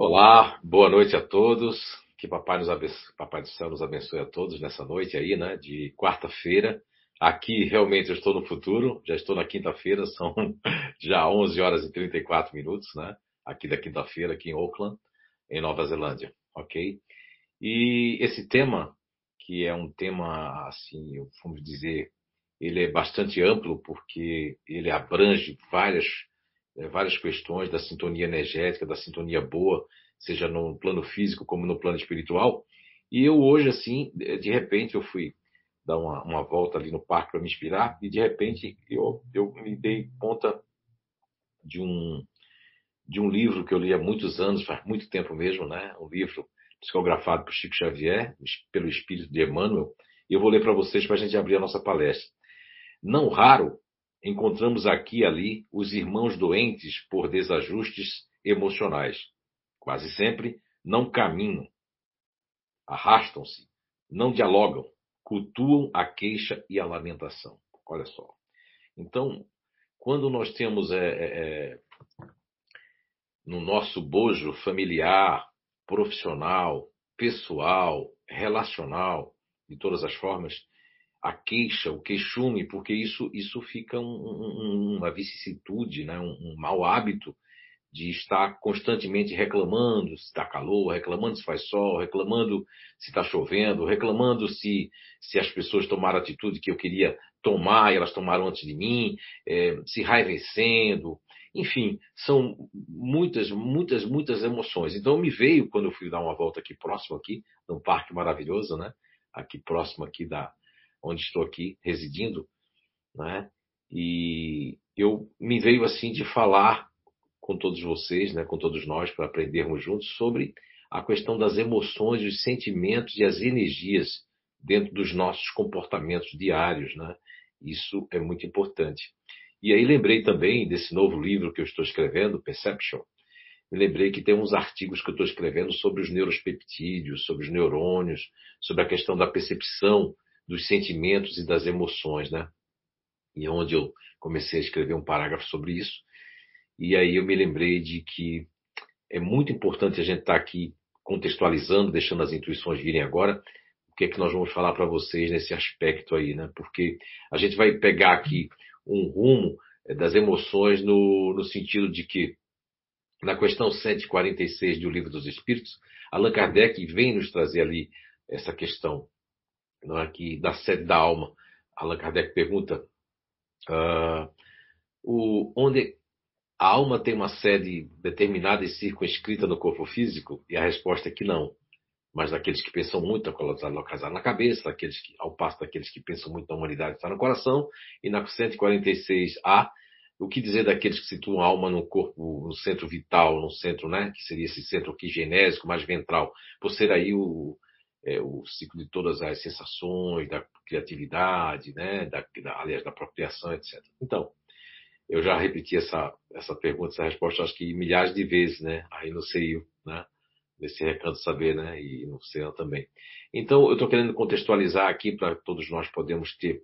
Olá, boa noite a todos. Que Papai, nos Papai do Céu nos abençoe a todos nessa noite aí, né, de quarta-feira. Aqui realmente eu estou no futuro, já estou na quinta-feira, são já 11 horas e 34 minutos, né? Aqui da quinta-feira, aqui em Auckland, em Nova Zelândia, ok? E esse tema, que é um tema, assim, vamos dizer, ele é bastante amplo porque ele abrange várias, eh, várias questões da sintonia energética, da sintonia boa, seja no plano físico como no plano espiritual. E eu hoje, assim, de repente, eu fui dar uma, uma volta ali no parque para me inspirar e de repente eu, eu me dei conta de um de um livro que eu li há muitos anos, faz muito tempo mesmo, né? Um livro psicografado por Chico Xavier, pelo espírito de Emmanuel. E eu vou ler para vocês para a gente abrir a nossa palestra. Não raro encontramos aqui e ali os irmãos doentes por desajustes emocionais. Quase sempre não caminham, arrastam-se, não dialogam, cultuam a queixa e a lamentação. Olha só. Então, quando nós temos é, é, é no nosso bojo familiar, profissional, pessoal, relacional, de todas as formas, a queixa, o queixume, porque isso, isso fica um, um, uma vicissitude, né? um, um mau hábito de estar constantemente reclamando se está calor, reclamando se faz sol, reclamando se está chovendo, reclamando se, se as pessoas tomaram a atitude que eu queria tomar e elas tomaram antes de mim, é, se raivecendo. Enfim, são muitas, muitas, muitas emoções. Então me veio, quando eu fui dar uma volta aqui próximo, aqui, num parque maravilhoso, né? Aqui próximo aqui da onde estou aqui residindo, né? E eu me veio assim de falar com todos vocês, né, com todos nós, para aprendermos juntos sobre a questão das emoções, os sentimentos e as energias dentro dos nossos comportamentos diários. Né? Isso é muito importante. E aí lembrei também desse novo livro que eu estou escrevendo, Perception. Me lembrei que tem uns artigos que eu estou escrevendo sobre os neurospeptídeos, sobre os neurônios, sobre a questão da percepção dos sentimentos e das emoções, né? E onde eu comecei a escrever um parágrafo sobre isso. E aí eu me lembrei de que é muito importante a gente estar tá aqui contextualizando, deixando as intuições virem agora, o que é que nós vamos falar para vocês nesse aspecto aí, né? Porque a gente vai pegar aqui um rumo eh, das emoções no, no sentido de que, na questão 146 do Livro dos Espíritos, Allan Kardec vem nos trazer ali essa questão não é, que, da sede da alma. Allan Kardec pergunta uh, o, onde, a alma tem uma sede determinada e circunscrita no corpo físico? E a resposta é que não. Mas daqueles que pensam muito, está localizada na cabeça, daqueles que, ao passo daqueles que pensam muito na humanidade, está no coração. E na 146A, o que dizer daqueles que situam a alma no corpo, no centro vital, no centro, né, que seria esse centro aqui genésico, mais ventral, por ser aí o, é, o ciclo de todas as sensações, da criatividade, né, da, da, aliás, da procriação, etc. Então, eu já repeti essa, essa pergunta, essa resposta, acho que milhares de vezes, né? Aí no CEIU, né? Nesse recanto saber, né? E no CEAN também. Então, eu estou querendo contextualizar aqui para todos nós podemos ter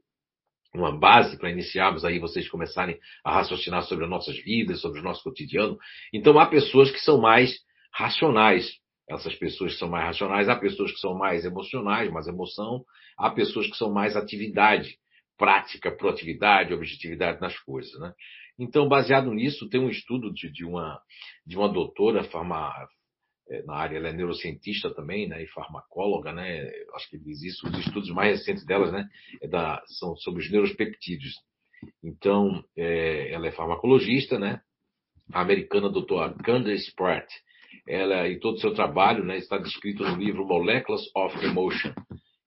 uma base para iniciarmos aí vocês começarem a raciocinar sobre as nossas vidas, sobre o nosso cotidiano. Então, há pessoas que são mais racionais. Essas pessoas que são mais racionais, há pessoas que são mais emocionais, mais emoção, há pessoas que são mais atividade prática, proatividade, objetividade nas coisas. Né? Então, baseado nisso, tem um estudo de, de uma, de uma doutora farma, é, na área, ela é neurocientista também, né, e farmacóloga, né, acho que diz isso, os estudos mais recentes delas, né, é da, são sobre os neuropeptídeos. Então, é, ela é farmacologista, né, a americana doutora Candace Pratt, ela e todo o seu trabalho, né, está descrito no livro Molecules of Emotion,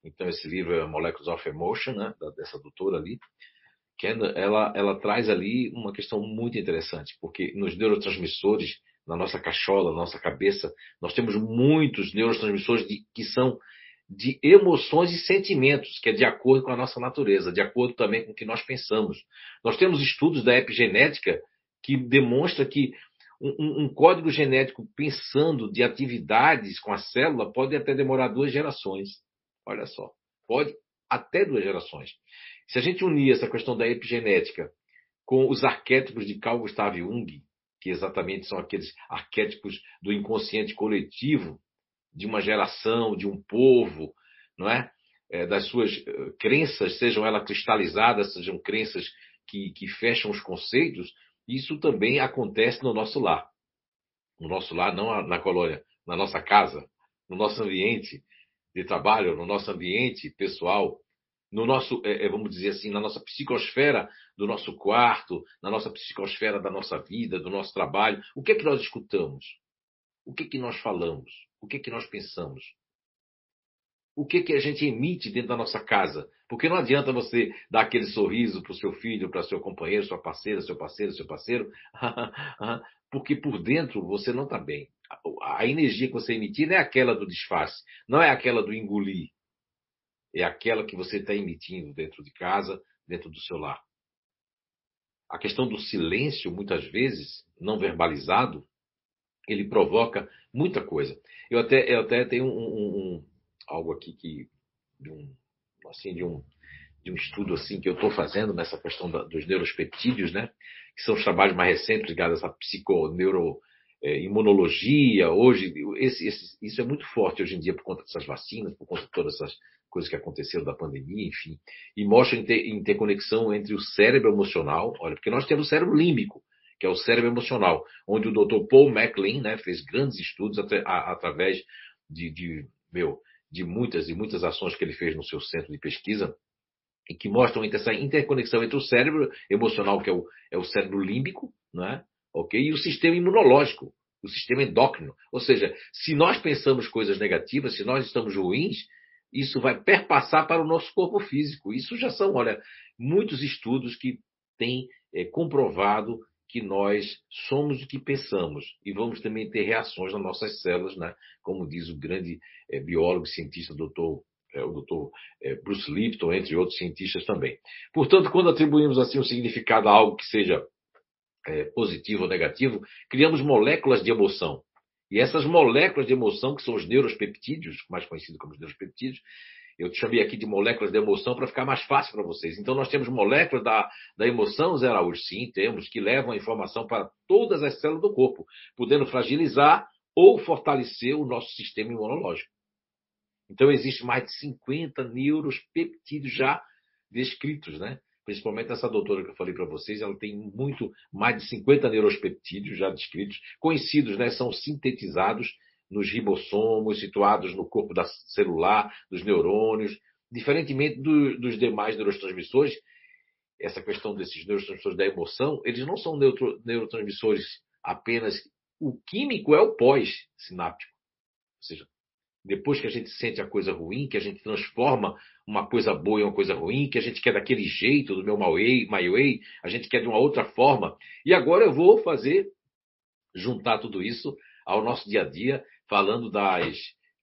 então, esse livro é Molecules of Emotion, né, dessa doutora ali. Que ela, ela traz ali uma questão muito interessante, porque nos neurotransmissores, na nossa cachola, na nossa cabeça, nós temos muitos neurotransmissores de, que são de emoções e sentimentos, que é de acordo com a nossa natureza, de acordo também com o que nós pensamos. Nós temos estudos da epigenética que demonstra que um, um, código genético pensando de atividades com a célula pode até demorar duas gerações. Olha só, pode até duas gerações. Se a gente unir essa questão da epigenética com os arquétipos de Carl Gustav Jung, que exatamente são aqueles arquétipos do inconsciente coletivo de uma geração, de um povo, não é? é das suas eh, crenças, sejam elas cristalizadas, sejam crenças que, que fecham os conceitos, isso também acontece no nosso lar. No nosso lar, não na colônia, na nossa casa, no nosso ambiente de trabalho, no nosso ambiente pessoal, no nosso, é, é, vamos dizer assim, na nossa psicosfera do nosso quarto, na nossa psicosfera da nossa vida, do nosso trabalho. O que é que nós escutamos? O que é que nós falamos? O que é que nós pensamos? O que que a gente emite dentro da nossa casa? Porque não adianta você dar aquele sorriso para o seu filho, para seu companheiro, sua parceira, seu parceiro, seu parceiro, porque por dentro você não está bem. A energia que você emitir não é aquela do disfarce, não é aquela do engolir, é aquela que você está emitindo dentro de casa, dentro do seu lar. A questão do silêncio, muitas vezes, não verbalizado, ele provoca muita coisa. Eu até, eu até tenho um, um algo aqui que de um, assim, de um, de um estudo assim que eu estou fazendo nessa questão da, dos neurospeptídeos, né? Que são os trabalhos mais recentes ligados à psiconeuroimunologia. É, imunologia. Hoje, esse, esse, isso é muito forte hoje em dia por conta dessas vacinas, por conta de todas essas coisas que aconteceram da pandemia, enfim, e mostra inter, interconexão entre o cérebro emocional, olha, porque nós temos o cérebro límbico, que é o cérebro emocional, onde o Dr. Paul MacLean né, fez grandes estudos a, através de, de, meu, de muitas e muitas ações que ele fez no seu centro de pesquisa, e que mostram essa interconexão entre o cérebro emocional, que é o, é o cérebro límbico, né, ok, e o sistema imunológico, o sistema endócrino. Ou seja, se nós pensamos coisas negativas, se nós estamos ruins, isso vai perpassar para o nosso corpo físico. Isso já são, olha, muitos estudos que têm é, comprovado que nós somos o que pensamos e vamos também ter reações nas nossas células, né? como diz o grande é, biólogo e cientista doutor, é, o doutor é, Bruce Lipton, entre outros cientistas também. Portanto, quando atribuímos assim um significado a algo que seja positivo ou negativo, criamos moléculas de emoção. E essas moléculas de emoção, que são os neuropeptídeos, mais conhecidos como os neuropeptídeos, eu te chamei aqui de moléculas de emoção para ficar mais fácil para vocês. Então, nós temos moléculas da, da emoção, Zé Araújo, sim, temos, que levam a informação para todas as células do corpo, podendo fragilizar ou fortalecer o nosso sistema imunológico. Então, existe mais de 50 neuropeptídeos já descritos, né? principalmente essa doutora que eu falei para vocês, ela tem muito mais de 50 neuropeptídeos já descritos, conhecidos, né, são sintetizados nos ribossomos, situados no corpo da celular, dos neurônios, diferentemente do, dos demais neurotransmissores, essa questão desses neurotransmissores da emoção, eles não são neutro, neurotransmissores apenas. O químico é o pós-sináptico. Ou seja, depois que a gente sente a coisa ruim, que a gente transforma uma coisa boa em uma coisa ruim, que a gente quer daquele jeito, do meu my way, a gente quer de uma outra forma. E agora eu vou fazer, juntar tudo isso ao nosso dia a dia, falando das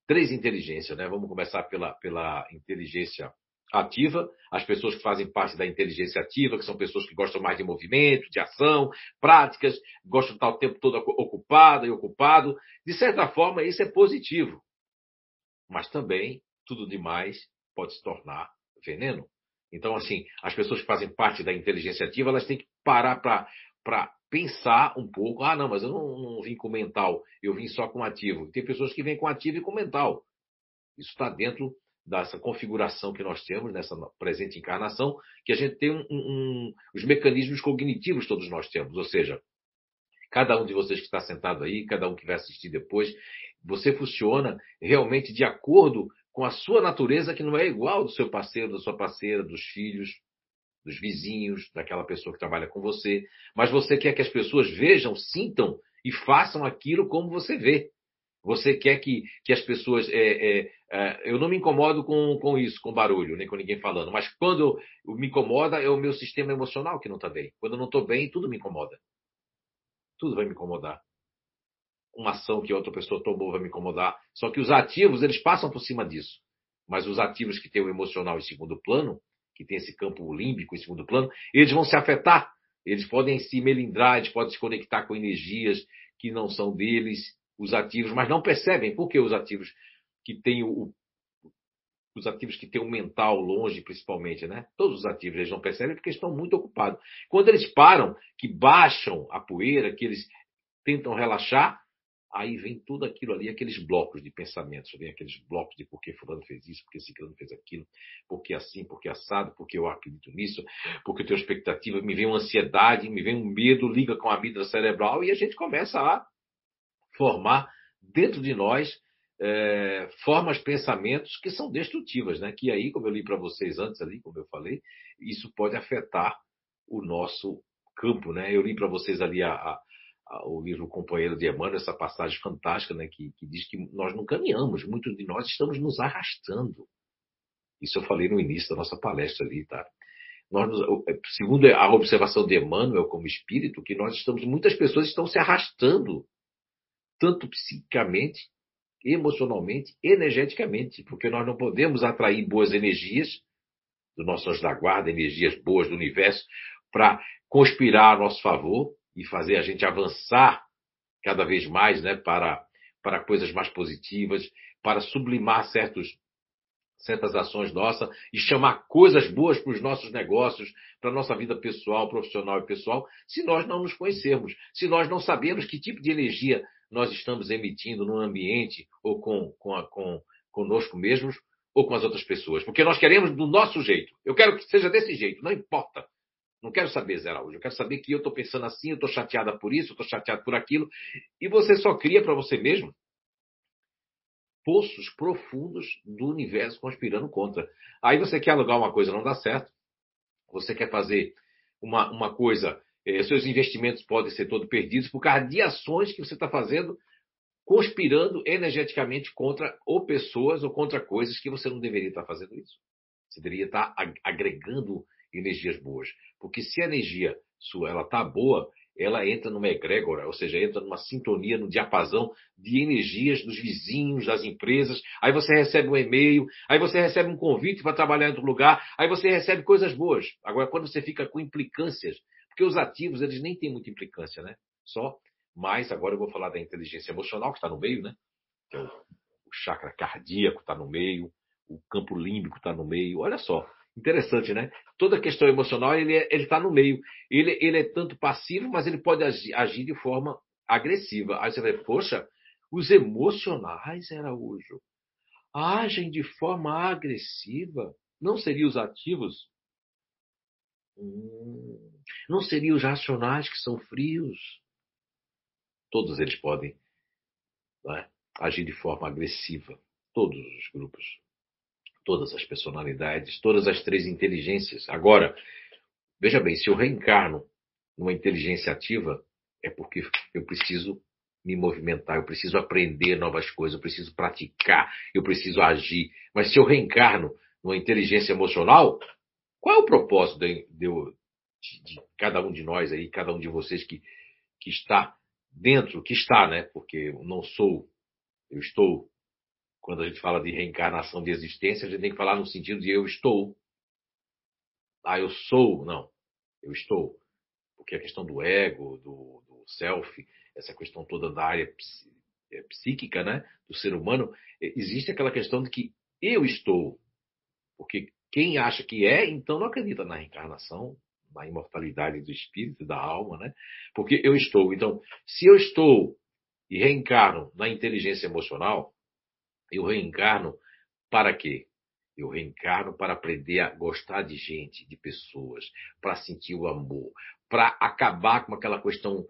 três inteligências, né? Vamos começar pela, pela inteligência ativa, as pessoas que fazem parte da inteligência ativa, que são pessoas que gostam mais de movimento, de ação, práticas, gostam de estar o tempo todo ocupado e ocupado. De certa forma, isso é positivo. Mas também, tudo demais pode se tornar veneno. Então, assim, as pessoas que fazem parte da inteligência ativa, elas têm que parar para pensar um pouco. Ah, não, mas eu não, não, vim com mental, eu vim só com ativo. Tem pessoas que vêm com ativo e com mental. Isso está dentro dessa configuração que nós temos nessa presente encarnação, que a gente tem um, um, os mecanismos cognitivos todos nós temos. Ou seja, cada um de vocês que está sentado aí, cada um que vai assistir depois, você funciona realmente de acordo com a sua natureza, que não é igual do seu parceiro, da sua parceira, dos filhos, dos vizinhos, daquela pessoa que trabalha com você. Mas você quer que as pessoas vejam, sintam e façam aquilo como você vê. Você quer que, que as pessoas. É, é, é, eu não me incomodo com, com isso, com barulho, nem com ninguém falando. Mas quando me incomoda é o meu sistema emocional que não está bem. Quando eu não estou bem, tudo me incomoda. Tudo vai me incomodar uma ação que outra pessoa tomou vai me incomodar. Só que os ativos, eles passam por cima disso. Mas os ativos que têm o emocional em segundo plano, que tem esse campo límbico em segundo plano, eles vão se afetar. Eles podem se melindrar, eles podem se conectar com energias que não são deles, os ativos, mas não percebem. Por que os ativos que têm o, os ativos que têm o mental longe, principalmente, né? Todos os ativos eles não percebem porque estão muito ocupados. Quando eles param, que baixam a poeira, que eles tentam relaxar, aí vem tudo aquilo ali, aqueles blocos de pensamentos, vem aqueles blocos de por que fulano fez isso, por que ciclano fez aquilo, por que assim, por que assado, porque eu acredito nisso, porque eu tenho expectativa, me vem uma ansiedade, me vem um medo, liga com a vida cerebral e a gente começa a formar dentro de nós é, formas, pensamentos que são destrutivas, né? Que aí, como eu li para vocês antes ali, como eu falei, isso pode afetar o nosso campo, né? Eu li para vocês ali a, a, o livro Companheiro de Emmanuel, essa passagem fantástica, né? Que, que diz que nós não caminhamos, muitos de nós estamos nos arrastando. Isso eu falei no início da nossa palestra ali, tá? Nós, é, segundo a observação de Emmanuel como espírito, que nós estamos, muitas pessoas estão se arrastando, tanto psicicamente emocionalmente, energeticamente, porque nós não podemos atrair boas energias do nosso anjo da guarda, energias boas do universo, para conspirar a nosso favor e fazer a gente avançar cada vez mais né, para, para coisas mais positivas, para sublimar certos, certas ações nossas e chamar coisas boas para os nossos negócios, para a nossa vida pessoal, profissional e pessoal, se nós não nos conhecermos, se nós não sabemos que tipo de energia nós estamos emitindo no ambiente ou com, com, a, com conosco mesmos ou com as outras pessoas. Porque nós queremos do nosso jeito. Eu quero que seja desse jeito, não importa. Não quero saber, Zé Araújo. Eu quero saber que eu estou pensando assim, eu estou chateada por isso, eu estou chateado por aquilo. E você só cria para você mesmo poços profundos do universo conspirando contra. Aí você quer alugar uma coisa, não dá certo. Você quer fazer uma, uma coisa é, seus investimentos podem ser todos perdidos por causa de ações que você está fazendo, conspirando energeticamente contra ou pessoas ou contra coisas que você não deveria estar fazendo isso. Você deveria estar agregando energias boas. Porque se a energia sua ela está boa, ela entra numa egrégora, ou seja, entra numa sintonia, no diapasão de energias dos vizinhos, das empresas. Aí você recebe um e-mail, aí você recebe um convite para trabalhar em outro lugar, aí você recebe coisas boas. Agora, quando você fica com implicâncias porque os ativos, eles nem têm muita implicância, né? Só. Mas agora eu vou falar da inteligência emocional, que está no meio, né? É o chakra cardíaco está no meio, o campo límbico está no meio. Olha só, interessante, né? Toda questão emocional, ele é, está no meio. Ele, ele é tanto passivo, mas ele pode agir, agir de forma agressiva. Aí você vai, poxa, os emocionais, Araújo, agem de forma agressiva. Não seriam os ativos? Hum, não seriam os racionais que são frios? Todos eles podem é, agir de forma agressiva. Todos os grupos, todas as personalidades, todas as três inteligências. Agora, veja bem, se eu reencarno numa inteligência ativa, é porque eu preciso me movimentar, eu preciso aprender novas coisas, eu preciso praticar, eu preciso agir. Mas se eu reencarno numa inteligência emocional, qual é o propósito de, de, de, cada um de nós aí, cada um de vocês que, que está dentro, que está, né? Porque eu não sou, eu estou. Quando a gente fala de reencarnação de existência, a gente tem que falar no sentido de eu estou. Ah, eu sou. Não, eu estou. Porque a questão do ego, do, do self, essa questão toda da área é, psíquica, né? Do ser humano, existe aquela questão de que eu estou. Porque quem acha que é, então não acredita na reencarnação, na imortalidade do espírito, da alma, né? Porque eu estou. Então, se eu estou e reencarno na inteligência emocional, eu reencarno para quê? Eu reencarno para aprender a gostar de gente, de pessoas, para sentir o amor, para acabar com aquela questão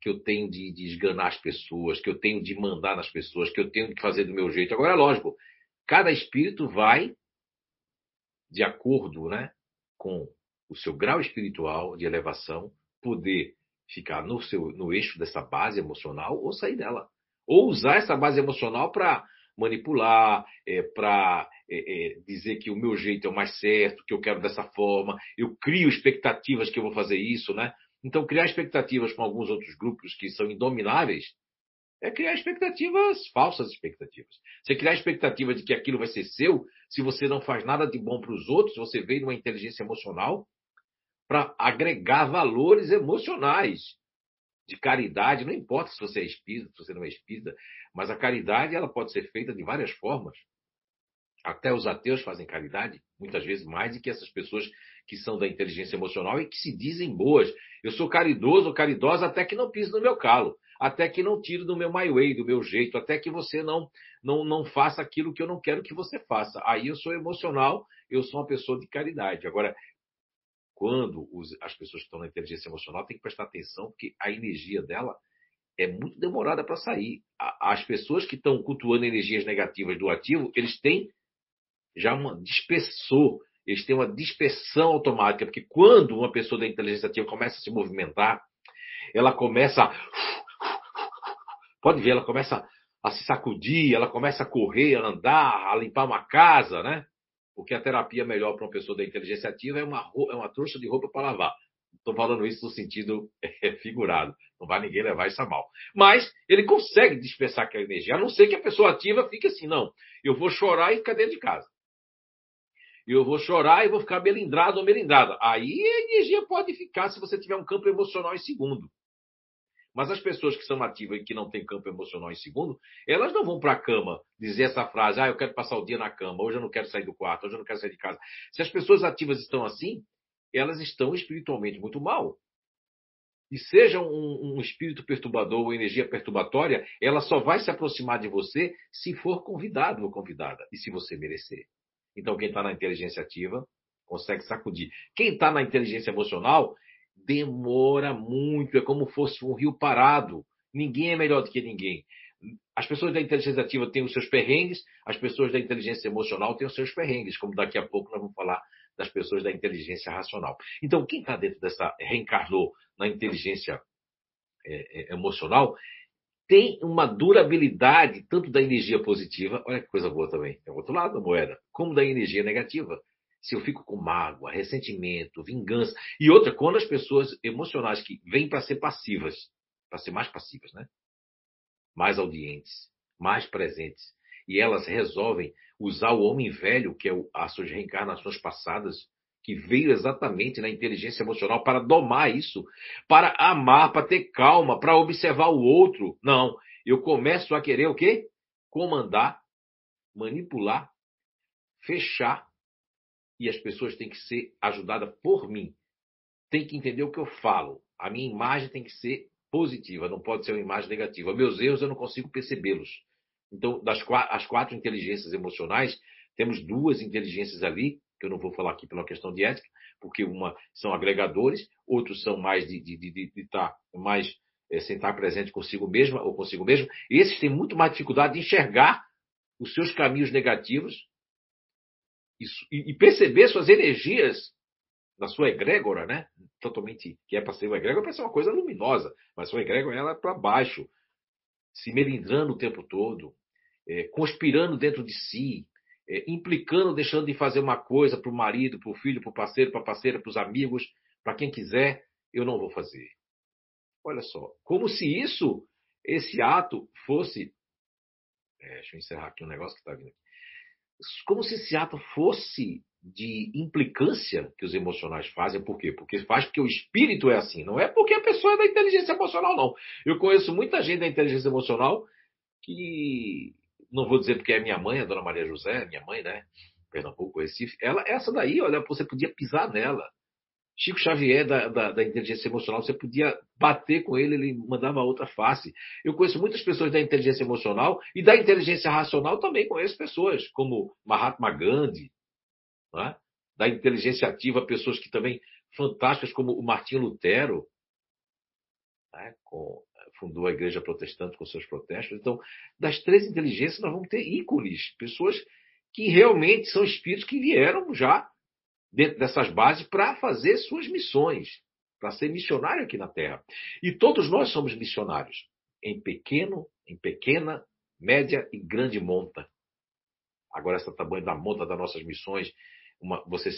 que eu tenho de, de esganar as pessoas, que eu tenho de mandar nas pessoas, que eu tenho que fazer do meu jeito. Agora, é lógico, cada espírito vai de acordo né, com o seu grau espiritual de elevação, poder ficar no, seu, no eixo dessa base emocional ou sair dela. Ou usar essa base emocional para manipular, é, para é, é, dizer que o meu jeito é o mais certo, que eu quero dessa forma, eu crio expectativas que eu vou fazer isso, né? Então, criar expectativas com alguns outros grupos que são indomináveis é criar expectativas, falsas expectativas. Você criar a expectativa de que aquilo vai ser seu, se você não faz nada de bom para os outros, você veio numa inteligência emocional para agregar valores emocionais de caridade, não importa se você é espírita, se você não é espírita, mas a caridade ela pode ser feita de várias formas. Até os ateus fazem caridade, muitas vezes mais do que essas pessoas que são da inteligência emocional e que se dizem boas. Eu sou caridoso ou caridosa até que não piso no meu calo. até que não tire do meu my way, do meu jeito, até que você não, não, não faça aquilo que eu não quero que você faça. Aí eu sou emocional, eu sou uma pessoa de caridade. Agora, quando os, as pessoas que estão na inteligência emocional têm que prestar atenção, porque a energia dela é muito demorada para sair. As pessoas que estão cultuando energias negativas do ativo, eles têm já uma dispersor, eles têm uma dispersão automática, porque quando uma pessoa da inteligência ativa começa a se movimentar, ela começa a... pode ver, ela começa a se sacudir, ela começa a correr, a andar, a limpar uma casa, né? Porque a terapia melhor para uma pessoa da inteligência ativa é uma, é uma trouxa de roupa para lavar. Estou falando isso no sentido é, figurado. Não vai ninguém levar isso a mal. Mas ele consegue dispersar aquela energia, a não ser que a pessoa ativa fique assim, não. Eu vou chorar e ficar dentro de casa. Eu vou chorar e vou ficar melindrado ou melindrada. Aí a energia pode ficar se você tiver um campo emocional em segundo. Mas as pessoas que são ativas e que não têm campo emocional em segundo, elas não vão para a cama dizer essa frase: ah, eu quero passar o dia na cama, hoje eu não quero sair do quarto, hoje eu não quero sair de casa. Se as pessoas ativas estão assim, elas estão espiritualmente muito mal. E seja um, um espírito perturbador ou energia perturbatória, ela só vai se aproximar de você se for convidado ou convidada e se você merecer. Então, quem está na inteligência ativa consegue sacudir. Quem está na inteligência emocional demora muito, é como fosse um rio parado. Ninguém é melhor do que ninguém. As pessoas da inteligência ativa têm os seus perrengues, as pessoas da inteligência emocional têm os seus perrengues, como daqui a pouco nós vamos falar das pessoas da inteligência racional. Então, quem está dentro dessa, reencarnou na inteligência é, é, emocional, tem uma durabilidade tanto da energia positiva, olha que coisa boa também, é o outro lado da moeda, como da energia negativa se eu fico com mágoa, ressentimento, vingança. E outra, quando as pessoas emocionais que vêm para ser passivas, para ser mais passivas, né? Mais audientes, mais presentes, e elas resolvem usar o homem velho, que é as suas reencarnações passadas, que veio exatamente na inteligência emocional para domar isso, para amar, para ter calma, para observar o outro. Não, eu começo a querer o quê? Comandar, manipular, fechar e as pessoas têm que ser ajudadas por mim. Tem que entender o que eu falo. A minha imagem tem que ser positiva, não pode ser uma imagem negativa. Meus erros eu não consigo percebê-los. Então, das quatro, as quatro inteligências emocionais, temos duas inteligências ali, que eu não vou falar aqui pela questão de ética, porque uma são agregadores, outros são mais de, de, de, de estar mais é, sem estar presente consigo mesma ou consigo mesmo. Esses têm muito mais dificuldade de enxergar os seus caminhos negativos e, perceber suas energias na sua egrégora, né? Totalmente, que é para ser uma egrégora, para ser uma coisa luminosa, mas sua egrégora ela é para baixo, se melindrando o tempo todo, é, conspirando dentro de si, é, implicando, deixando de fazer uma coisa para o marido, para o filho, para o parceiro, para a parceira, para os amigos, para quem quiser, eu não vou fazer. Olha só, como se isso, esse ato fosse. É, deixa eu encerrar aqui um negócio que está vindo aqui como se esse ato fosse de implicância que os emocionais fazem. Por quê? Porque faz porque o espírito é assim. Não é porque a pessoa é da inteligência emocional, não. Eu conheço muita gente da inteligência emocional que, não vou dizer porque é minha mãe, a dona Maria José, minha mãe, né? Pernambuco, Recife. Ela, essa daí, olha, você podia pisar nela. Chico Xavier, da, da, da, inteligência emocional, você podia bater com ele, ele mandava outra face. Eu conheço muitas pessoas da inteligência emocional e da inteligência racional também conheço pessoas, como Mahatma Gandhi, é? da inteligência ativa, pessoas que também fantásticas, como o Martinho Lutero, né? com, fundou a igreja protestante com seus protestos. Então, das três inteligências, nós vamos ter ícones, pessoas que realmente são espíritos que vieram já dentro dessas bases para fazer suas missões, para ser missionário aqui na Terra. E todos nós somos missionários, em pequeno, em pequena, média e grande monta. Agora, essa tamanho da monta das nossas missões, uma, você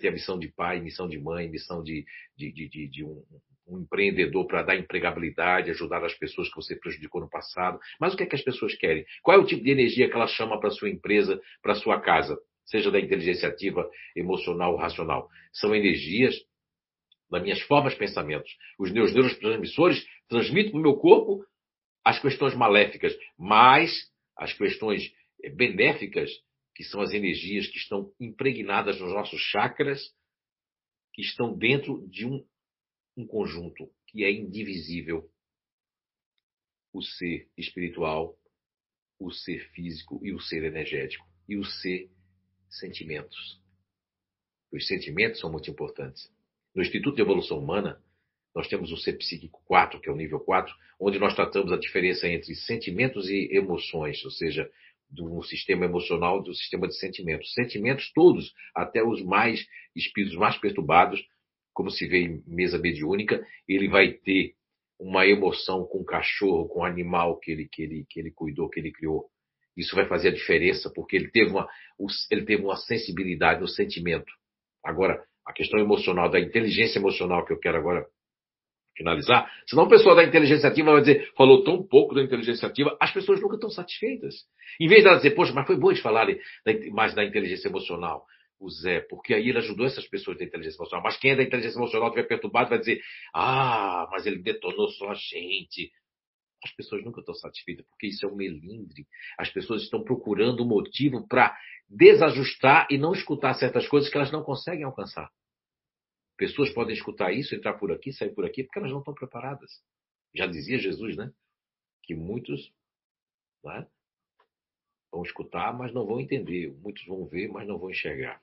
ter a missão de pai, missão de mãe, missão de, de, de, de um, um, empreendedor para dar empregabilidade, ajudar as pessoas que você prejudicou no passado. Mas o que é que as pessoas querem? Qual é o tipo de energia que ela chama para sua empresa, para sua casa? Seja da inteligência ativa, emocional ou racional. São energias das minhas formas de pensamentos. Os meus neurotransmissores transmitem para o meu corpo as questões maléficas, mas as questões eh, benéficas, que são as energias que estão impregnadas nos nossos chakras, que estão dentro de um, um conjunto que é indivisível. o ser espiritual, o ser físico e o ser energético. E o ser sentimentos. Os sentimentos são muito importantes. No Instituto de Evolução Humana, nós temos o ser psíquico 4, que é o nível 4, onde nós tratamos a diferença entre sentimentos e emoções, ou seja, do sistema emocional do sistema de sentimentos. Sentimentos todos, até os mais espíritos mais perturbados, como se vê em mesa mediúnica, ele vai ter uma emoção com o cachorro, com o animal que ele, que ele, que ele cuidou, que ele criou. Isso vai fazer a diferença, porque ele teve uma, ele teve uma sensibilidade no sentimento. Agora, a questão emocional, da inteligência emocional que eu quero agora finalizar, senão o pessoal da inteligência ativa vai dizer, falou tão pouco da inteligência ativa, as pessoas nunca estão satisfeitas. Em vez de dizer, poxa, mas foi bom de falar mais da inteligência emocional, o Zé, porque aí ele ajudou essas pessoas da inteligência emocional. Mas quem é da inteligência emocional estiver perturbado vai dizer, ah, mas ele detonou só a gente. As pessoas nunca estão satisfeitas, porque isso é um melindre. As pessoas estão procurando um motivo para desajustar e não escutar certas coisas que elas não conseguem alcançar. Pessoas podem escutar isso, entrar por aqui, sair por aqui, porque elas não estão preparadas. Já dizia Jesus, né? Que muitos né, vão escutar, mas não vão entender. Muitos vão ver, mas não vão enxergar.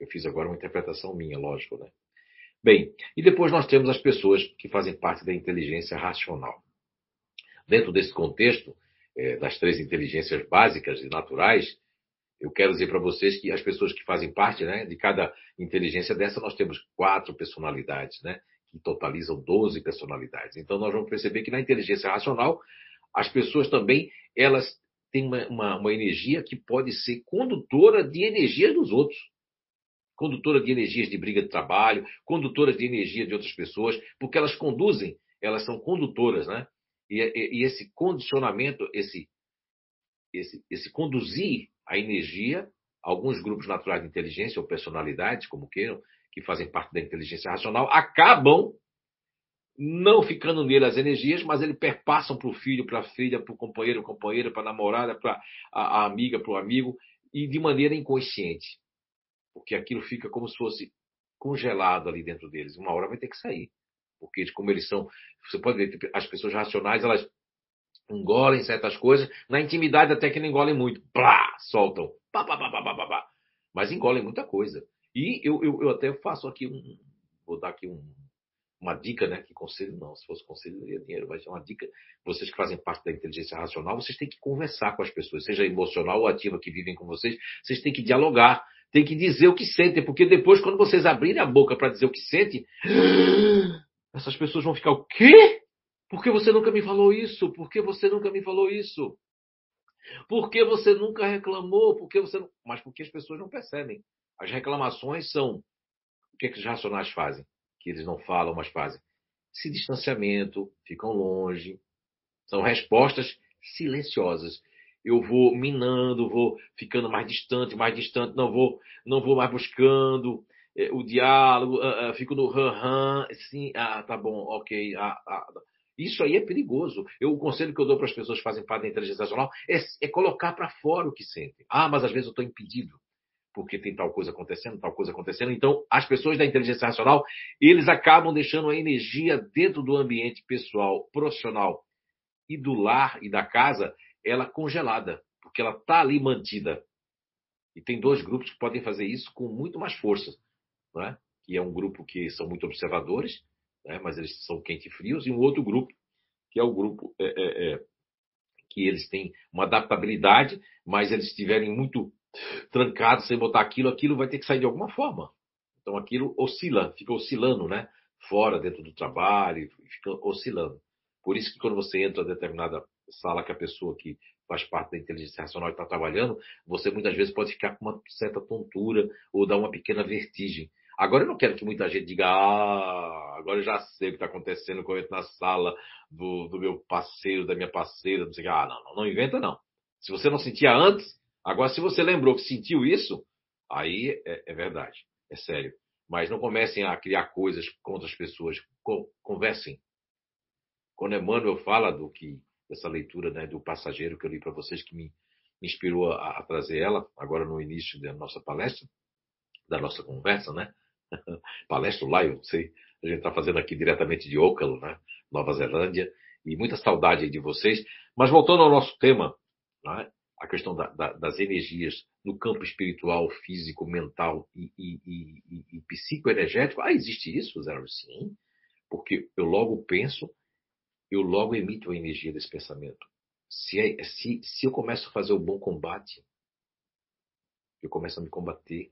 Eu fiz agora uma interpretação minha, lógico, né? Bem, e depois nós temos as pessoas que fazem parte da inteligência racional. Dentro desse contexto, é, das três inteligências básicas e naturais, eu quero dizer para vocês que as pessoas que fazem parte né, de cada inteligência dessa, nós temos quatro personalidades, né, que totalizam 12 personalidades. Então, nós vamos perceber que na inteligência racional, as pessoas também elas têm uma, uma, uma energia que pode ser condutora de energias dos outros. Condutora de energias de briga de trabalho, condutora de energia de outras pessoas, porque elas conduzem, elas são condutoras, né? E, e, e esse condicionamento, esse, esse, esse conduzir a energia, alguns grupos naturais de inteligência ou personalidades, como queiram, que fazem parte da inteligência racional, acabam não ficando nele as energias, mas eles perpassam para o filho, para a filha, para o companheiro, companheira, para a namorada, para a amiga, para o amigo, e de maneira inconsciente. Porque aquilo fica como se fosse congelado ali dentro deles. Uma hora vai ter que sair. Porque como eles são, você pode ver, as pessoas racionais, elas engolem certas coisas, na intimidade até que não engolem muito, plá, soltam, pá, pá, pá, pá, pá, pá, mas engolem muita coisa. E eu, eu, eu até faço aqui um, vou dar aqui um, uma dica, né? Que conselho não, se fosse conselho daria dinheiro, mas é uma dica. Vocês que fazem parte da inteligência racional, vocês têm que conversar com as pessoas, seja emocional ou ativa que vivem com vocês, vocês têm que dialogar, têm que dizer o que sentem, porque depois, quando vocês abrirem a boca para dizer o que sentem, essas pessoas vão ficar o quê? Por que você nunca me falou isso? Por que você nunca me falou isso? Por que você nunca reclamou? Por que você não... Mas porque as pessoas não percebem. As reclamações são o que, é que os racionais fazem? Que eles não falam, mas fazem. Se distanciamento, ficam longe. São respostas silenciosas. Eu vou minando, vou ficando mais distante, mais distante, não vou, não vou mais buscando é, o diálogo, uh, uh, fico no ran, -han, sim, ah, tá bom, ok, ah, ah, isso aí é perigoso. Eu, o conselho que eu dou para as pessoas que fazem parte da inteligência racional é, é colocar para fora o que sentem. Ah, mas às vezes eu estou impedido porque tem tal coisa acontecendo, tal coisa acontecendo. Então, as pessoas da inteligência racional, eles acabam deixando a energia dentro do ambiente pessoal, profissional e do lar e da casa, ela congelada, porque ela está ali mantida. E tem dois grupos que podem fazer isso com muito mais força, não é? que é um grupo que são muito observadores né? mas eles são quente e frios, e um outro grupo, que é o grupo é, é, é, que eles têm uma adaptabilidade, mas eles estiverem muito trancados sem botar aquilo, aquilo vai ter que sair de alguma forma. Então aquilo oscila, fica oscilando, né? Fora, dentro do trabalho, fica oscilando. Por isso que quando você entra em determinada sala que a pessoa que faz parte da inteligência racional está trabalhando, você muitas vezes pode ficar com uma certa tontura ou dar uma pequena vertigem. Agora eu não quero que muita gente diga, ah, agora eu já sei o que está acontecendo quando eu entro na sala do, do, meu parceiro, da minha parceira, não sei o que. Ah, não, não, não inventa não. Se você não sentia antes, agora se você lembrou que sentiu isso, aí é, é verdade, é sério. Mas não comecem a criar coisas contra as pessoas, conversem. Quando Emmanuel fala do que, dessa leitura né, do passageiro que eu li para vocês, que me, inspirou a, a trazer ela, agora no início da nossa palestra, da nossa conversa, né? palestra lá, eu sei, a gente está fazendo aqui diretamente de Auckland, né? Nova Zelândia, E muita saudade de vocês. Mas voltando ao nosso tema, é? a questão da, da, das energias no campo espiritual, físico, mental e, e, e, e psicoenergético. Ah, existe isso, Zero? Sim. Porque eu logo penso, eu logo emito a energia desse pensamento. Se, é, se, se eu começo a fazer o bom combate, eu começo a me combater,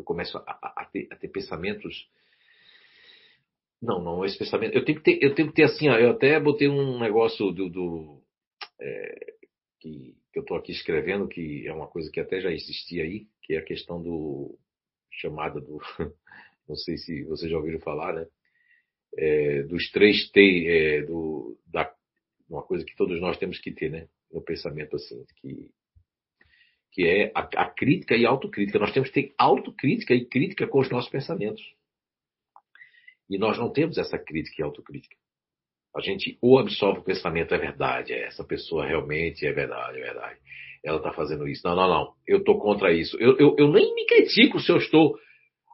eu começo a, a, a, ter, a ter, pensamentos. Não, não, esse pensamento. Eu tenho que ter, eu tenho que ter assim, ó, eu até botei um negócio do. do é, que, que eu estou aqui escrevendo, que é uma coisa que até já existia aí, que é a questão do. chamada do. não sei se vocês já ouviram falar, né? É, dos três T, é, do, da, uma coisa que todos nós temos que ter, né? No pensamento assim, que que é a, a crítica e a autocrítica. Nós temos que ter autocrítica e crítica com os nossos pensamentos. E nós não temos essa crítica e autocrítica. A gente ou absorve o pensamento, é verdade, essa pessoa realmente é verdade, é verdade. Ela está fazendo isso. Não, não, não. Eu estou contra isso. Eu, eu, eu nem me critico se eu estou.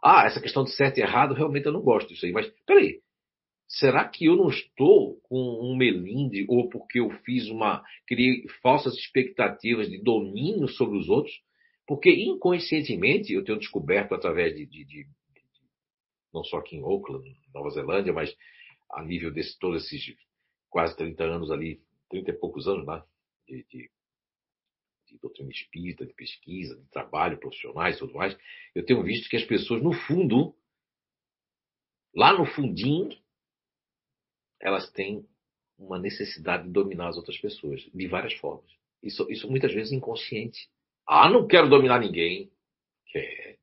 Ah, essa questão de certo e errado, realmente eu não gosto disso aí. Mas, peraí, Será que eu não estou com um melindre ou porque eu fiz uma. criei falsas expectativas de domínio sobre os outros? Porque inconscientemente eu tenho descoberto através de, de, de, não só aqui em Auckland, Nova Zelândia, mas a nível de todos esses quase 30 anos ali, 30 e poucos anos né, de, de, de doutrina espírita, de pesquisa, de trabalho profissionais e tudo mais, eu tenho visto que as pessoas, no fundo, lá no fundinho, elas têm uma necessidade de dominar as outras pessoas, de várias formas. Isso, isso muitas vezes inconsciente. Ah, não quero dominar ninguém. Quer.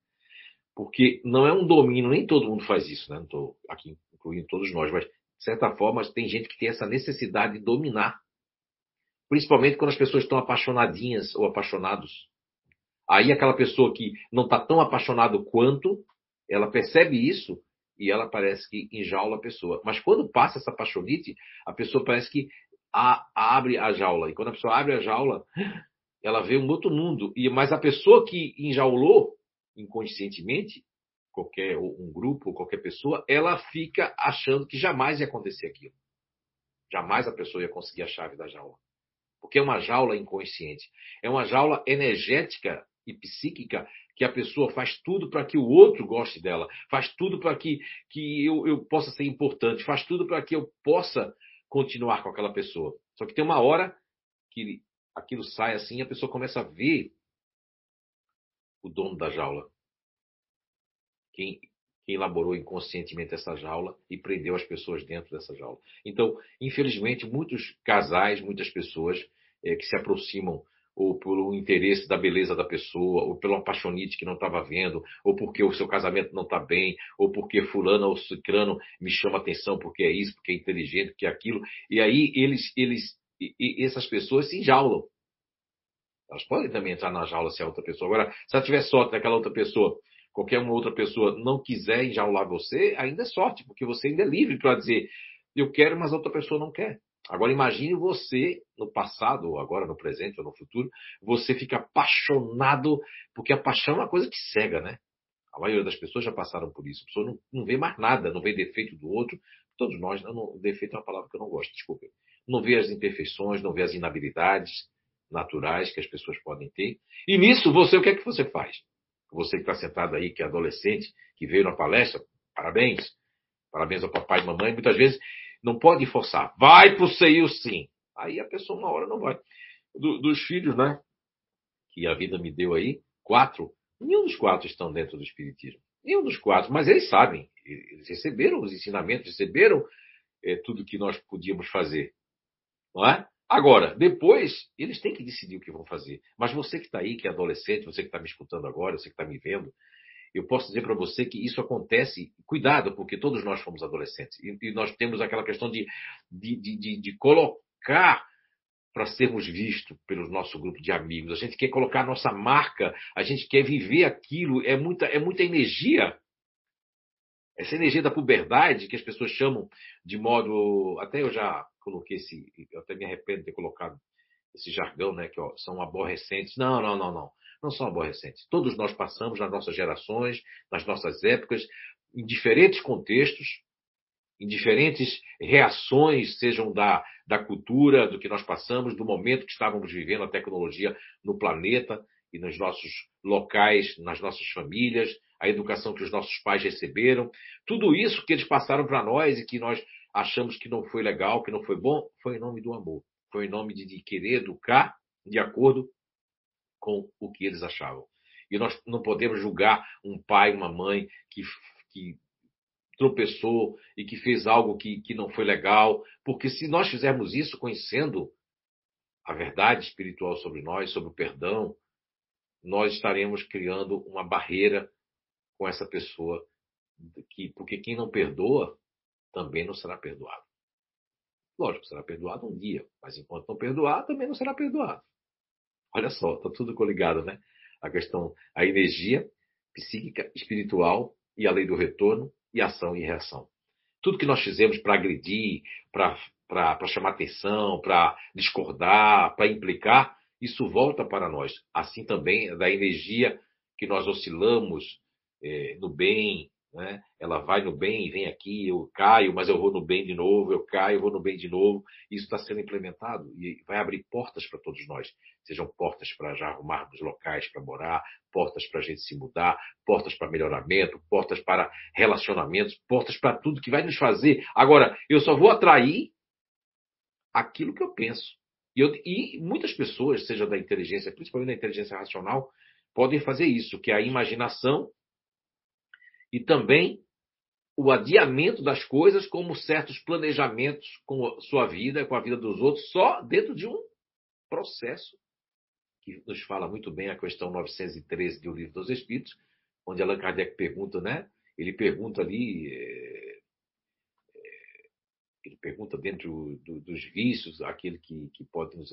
Porque não é um domínio, nem todo mundo faz isso, né? Não estou aqui incluindo todos nós, mas de certa forma tem gente que tem essa necessidade de dominar. Principalmente quando as pessoas estão apaixonadinhas ou apaixonados. Aí aquela pessoa que não está tão apaixonado quanto, ela percebe isso e ela parece que enjaula a pessoa. Mas quando passa essa paixonite, a pessoa parece que a, abre a jaula. E quando a pessoa abre a jaula, ela vê um outro mundo. E Mas a pessoa que enjaulou inconscientemente, qualquer um grupo, qualquer pessoa, ela fica achando que jamais ia acontecer aquilo. Jamais a pessoa ia conseguir a chave da jaula. Porque é uma jaula inconsciente. É uma jaula energética e psíquica que a pessoa faz tudo para que o outro goste dela, faz tudo para que, que eu, eu possa ser importante, faz tudo para que eu possa continuar com aquela pessoa. Só que tem uma hora que aquilo sai assim e a pessoa começa a ver o dono da jaula. Quem, quem elaborou inconscientemente essa jaula e prendeu as pessoas dentro dessa jaula. Então, infelizmente, muitos casais, muitas pessoas é, que se aproximam ou pelo interesse da beleza da pessoa, ou pelo apaixonite que não estava vendo, ou porque o seu casamento não está bem, ou porque fulano ou cicrano me chama atenção porque é isso, porque é inteligente, porque é aquilo. E aí eles, eles, e, e essas pessoas se enjaulam. Elas podem também entrar na jaula se a outra pessoa. Agora, se ela tiver sorte daquela outra pessoa, qualquer uma outra pessoa não quiser enjaular você, ainda é sorte, porque você ainda é livre para dizer, eu quero, mas a outra pessoa não quer. Agora imagine você no passado, ou agora no presente, ou no futuro, você fica apaixonado, porque a paixão é uma coisa que cega, né? A maioria das pessoas já passaram por isso. A pessoa não, não vê mais nada, não vê defeito do outro. Todos nós, não, defeito é uma palavra que eu não gosto, desculpe. Não vê as imperfeições, não vê as inabilidades naturais que as pessoas podem ter. E nisso, você, o que é que você faz? Você que está sentado aí, que é adolescente, que veio na palestra, parabéns. Parabéns ao papai e mamãe. Muitas vezes não pode forçar. Vai para o CEIU sim. Aí a pessoa uma hora não vai. Do, dos filhos, né? Que a vida me deu aí, quatro. Nenhum dos quatro estão dentro do Espiritismo. Nenhum dos quatro. Mas eles sabem. Eles receberam os ensinamentos, receberam é, tudo que nós podíamos fazer. Não é? Agora, depois, eles têm que decidir o que vão fazer. Mas você que está aí, que é adolescente, você que está me escutando agora, você que está me vendo, eu posso dizer para você que isso acontece, cuidado, porque todos nós fomos adolescentes, e, e nós temos aquela questão de, de, de, de colocar para sermos vistos pelo nosso grupo de amigos. A gente quer colocar a nossa marca, a gente quer viver aquilo, é muita, é muita energia. Essa energia da puberdade, que as pessoas chamam de modo. Até eu já coloquei esse. Eu até me arrependo de ter colocado esse jargão, né? Que ó, são aborrecentes. Não, não, não, não não são aborrecentes. Todos nós passamos nas nossas gerações, nas nossas épocas, em diferentes contextos, em diferentes reações, sejam da, da cultura, do que nós passamos, do momento que estávamos vivendo a tecnologia no planeta e nos nossos locais, nas nossas famílias, a educação que os nossos pais receberam. Tudo isso que eles passaram para nós e que nós achamos que não foi legal, que não foi bom, foi em nome do amor. Foi em nome de, de querer educar de acordo com o que eles achavam. E nós não podemos julgar um pai, uma mãe que, que tropeçou e que fez algo que, que não foi legal, porque se nós fizermos isso conhecendo a verdade espiritual sobre nós, sobre o perdão, nós estaremos criando uma barreira com essa pessoa, que, porque quem não perdoa também não será perdoado. Lógico, será perdoado um dia, mas enquanto não perdoar, também não será perdoado. Olha só, está tudo coligado, né? A questão, a energia psíquica, espiritual e a lei do retorno e ação e reação. Tudo que nós fizemos para agredir, para chamar atenção, para discordar, para implicar, isso volta para nós. Assim também da energia que nós oscilamos é, no bem, né? Ela vai no bem e vem aqui, eu caio, mas eu vou no bem de novo, eu caio, vou no bem de novo. Isso está sendo implementado e vai abrir portas para todos nós. Sejam portas para já arrumarmos locais para morar, portas para a gente se mudar, portas para melhoramento, portas para relacionamentos, portas para tudo que vai nos fazer. Agora, eu só vou atrair aquilo que eu penso. E, eu, e muitas pessoas, seja da inteligência, principalmente da inteligência racional, podem fazer isso, que é a imaginação e também o adiamento das coisas, como certos planejamentos com a sua vida, com a vida dos outros, só dentro de um processo que nos fala muito bem a questão 913 do Livro dos Espíritos, onde Allan Kardec pergunta, né? Ele pergunta ali, é, ele pergunta dentro do, dos vícios, aquele que, que pode nos.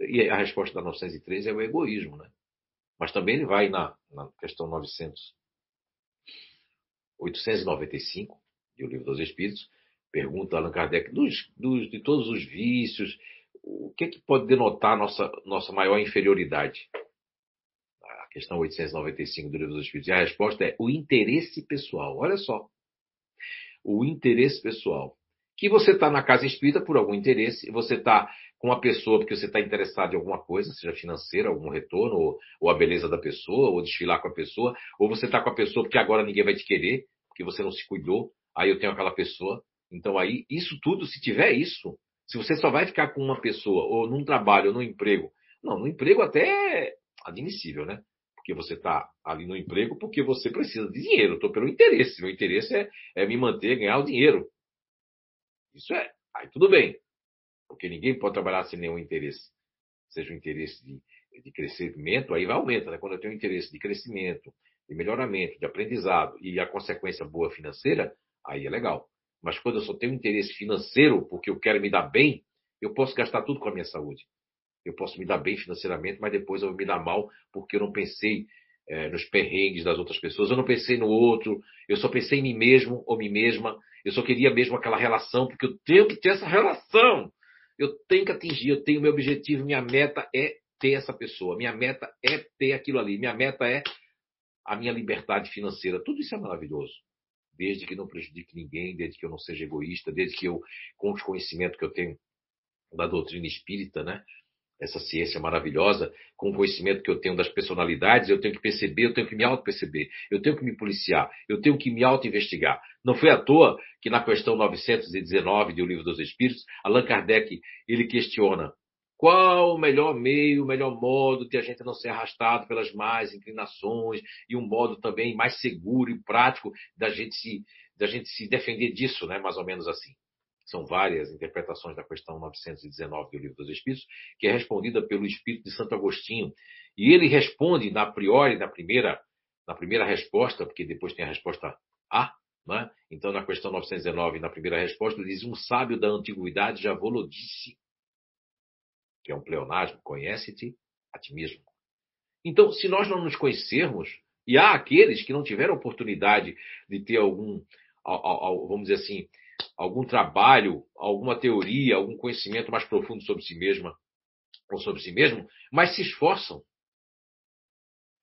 E a resposta da 913 é o egoísmo, né? Mas também ele vai na, na questão 900 895, do Livro dos Espíritos, pergunta Allan Kardec, dos, dos, de todos os vícios, o que, é que pode denotar nossa, nossa maior inferioridade? A questão 895 do Livro dos Espíritos. E a resposta é o interesse pessoal. Olha só. O interesse pessoal. Que você está na casa espírita por algum interesse, você está com uma pessoa porque você está interessado em alguma coisa, seja financeira, algum retorno, ou, ou, a beleza da pessoa, ou desfilar com a pessoa, ou você está com a pessoa porque agora ninguém vai te querer, porque você não se cuidou, aí eu tenho aquela pessoa. Então aí, isso tudo, se tiver isso, se você só vai ficar com uma pessoa, ou num trabalho, ou num emprego, não, no emprego até é admissível, né? Porque você está ali no emprego porque você precisa de dinheiro, estou pelo interesse. Meu interesse é, é me manter, ganhar o dinheiro. Isso é, aí tudo bem. Porque ninguém pode trabalhar sem nenhum interesse. Seja o interesse de, de crescimento, aí vai aumenta, né? Quando eu tenho interesse de crescimento, de melhoramento, de aprendizado e a consequência boa financeira, aí é legal. Mas quando eu só tenho interesse financeiro porque eu quero me dar bem, eu posso gastar tudo com a minha saúde. Eu posso me dar bem financeiramente, mas depois eu vou me dar mal porque eu não pensei é, nos perrengues das outras pessoas, eu não pensei no outro, eu só pensei em mim mesmo ou mim mesma, eu só queria mesmo aquela relação, porque eu tenho que ter essa relação. Eu tenho que atingir, eu tenho meu objetivo, minha meta é ter essa pessoa, minha meta é ter aquilo ali, minha meta é a minha liberdade financeira. Tudo isso é maravilhoso. Desde que não prejudique ninguém, desde que eu não seja egoísta, desde que eu, com os conhecimentos que eu tenho da doutrina espírita, né? Essa ciência maravilhosa, com o conhecimento que eu tenho das personalidades, eu tenho que perceber, eu tenho que me auto-perceber, eu tenho que me policiar, eu tenho que me auto-investigar. Não foi à toa que na questão 919 do Livro dos Espíritos, Allan Kardec, ele questiona qual o melhor meio, o melhor modo de a gente não ser arrastado pelas más inclinações e um modo também mais seguro e prático da gente se, da gente se defender disso, né? mais ou menos assim. São várias interpretações da questão 919 do Livro dos Espíritos, que é respondida pelo Espírito de Santo Agostinho. E ele responde, na priori, na primeira, na primeira resposta, porque depois tem a resposta A, né? então na questão 919, na primeira resposta, ele diz: Um sábio da antiguidade já vou disse que é um pleonasmo, conhece-te a ti mesmo. Então, se nós não nos conhecermos, e há aqueles que não tiveram oportunidade de ter algum, vamos dizer assim, algum trabalho, alguma teoria, algum conhecimento mais profundo sobre si mesma ou sobre si mesmo, mas se esforçam.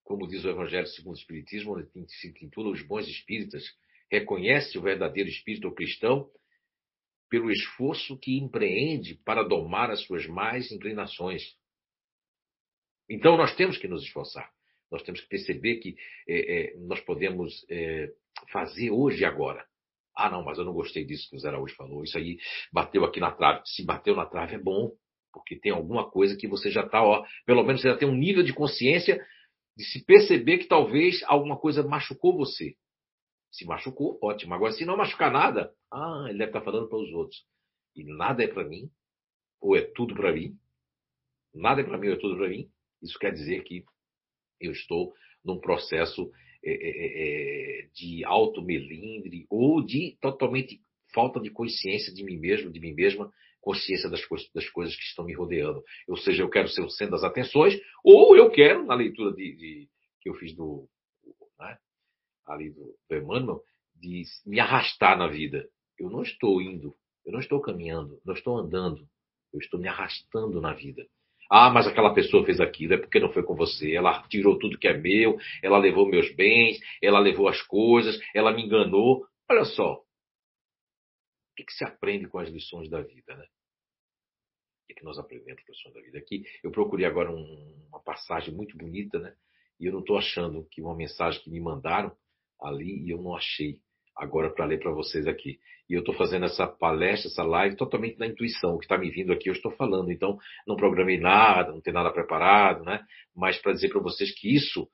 Como diz o Evangelho segundo o Espiritismo, onde se intitula Os Bons Espíritas, reconhece o verdadeiro espírito cristão pelo esforço que empreende para domar as suas mais inclinações. Então nós temos que nos esforçar. Nós temos que perceber que é, é, nós podemos é, fazer hoje e agora. Ah, não, mas eu não gostei disso que o Zé Araújo falou. Isso aí bateu aqui na trave. Se bateu na trave é bom, porque tem alguma coisa que você já está, ó, pelo menos você já tem um nível de consciência de se perceber que talvez alguma coisa machucou você. Se machucou, ótimo. Agora, se não machucar nada, ah, ele deve estar falando para os outros. E nada é para mim, ou é tudo para mim. Nada é para mim ou é tudo para mim. Isso quer dizer que eu estou num processo é, é, é, de auto-melindre ou de totalmente falta de consciência de mim mesmo, de mim mesma, consciência das, coisas, das coisas que estão me rodeando. Ou seja, eu quero ser o centro das atenções, ou eu quero, na leitura de, de que eu fiz do, né, ali do, do Emmanuel, de me arrastar na vida. Eu não estou indo, eu não estou caminhando, não estou andando, eu estou me arrastando na vida. Ah, mas aquela pessoa fez aquilo, é porque não foi com você. Ela tirou tudo que é meu, ela levou meus bens, ela levou as coisas, ela me enganou. Olha só. O que, que se aprende com as lições da vida, né? O que, que nós aprendemos com as lições da vida? Aqui eu procurei agora um, uma passagem muito bonita, né? E eu não estou achando que uma mensagem que me mandaram ali e eu não achei agora para ler para vocês aqui. E eu estou fazendo essa palestra, essa live totalmente na intuição. O que está me vindo aqui eu estou falando. Então, não programei nada, não tenho nada preparado, né? Mas para dizer para vocês que isso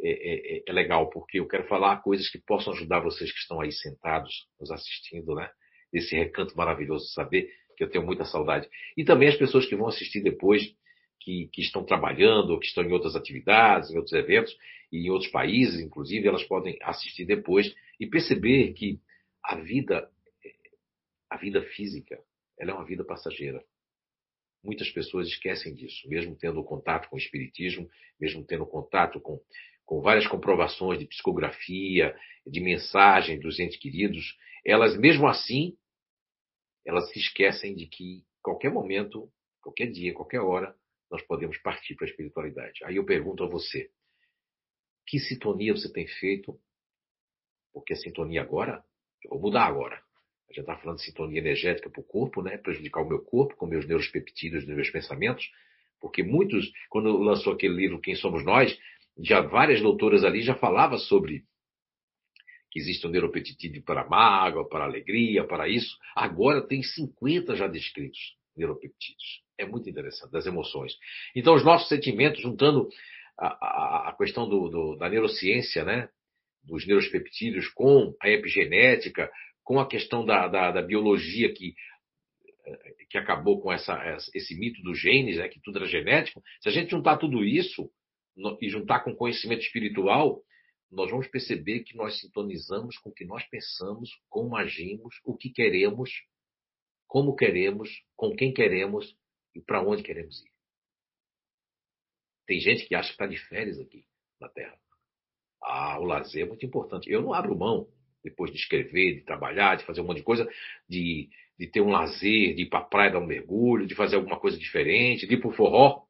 é, é, é, é, legal, porque eu quero falar coisas que possam ajudar vocês que estão aí sentados, nos assistindo, né? Esse recanto maravilhoso de saber que eu tenho muita saudade. E também as pessoas que vão assistir depois, que, que estão trabalhando, que estão em outras atividades, em outros eventos, e em outros países, inclusive, elas podem assistir depois e perceber que a vida, a vida física, ela é uma vida passageira. Muitas pessoas esquecem disso, mesmo tendo contato com o espiritismo, mesmo tendo contato com, com várias comprovações de psicografia, de mensagem dos entes queridos, elas mesmo assim, elas se esquecem de que qualquer momento, qualquer dia, qualquer hora, nós podemos partir para a espiritualidade. Aí eu pergunto a você, que sintonia você tem feito? Porque a sintonia agora, eu vou mudar agora. A gente está falando de sintonia energética para o corpo, né? prejudicar o meu corpo com meus neuropeptídeos, meus pensamentos. Porque muitos, quando lançou aquele livro Quem Somos Nós, já várias doutoras ali já falavam sobre que existe um neuropeptídeo para mágoa, para alegria, para isso. Agora tem 50 já descritos neuropeptídeos. É muito interessante, das emoções. Então, os nossos sentimentos, juntando a, a, questão do, do, da neurociência, né? Dos neuropeptídeos com a epigenética, com a questão da, da, da biologia que, que acabou com essa, esse mito dos genes, né? que tudo era genético. Se a gente juntar tudo isso e juntar com conhecimento espiritual, nós vamos perceber que nós sintonizamos com o que nós pensamos, como agimos, o que queremos, como queremos, com quem queremos e para onde queremos ir. Tem gente que acha que está de férias aqui na Terra. Ah, o lazer é muito importante. Eu não abro mão, depois de escrever, de trabalhar, de fazer um monte de coisa, de, de ter um lazer, de ir para a praia dar um mergulho, de fazer alguma coisa diferente, de ir para o forró.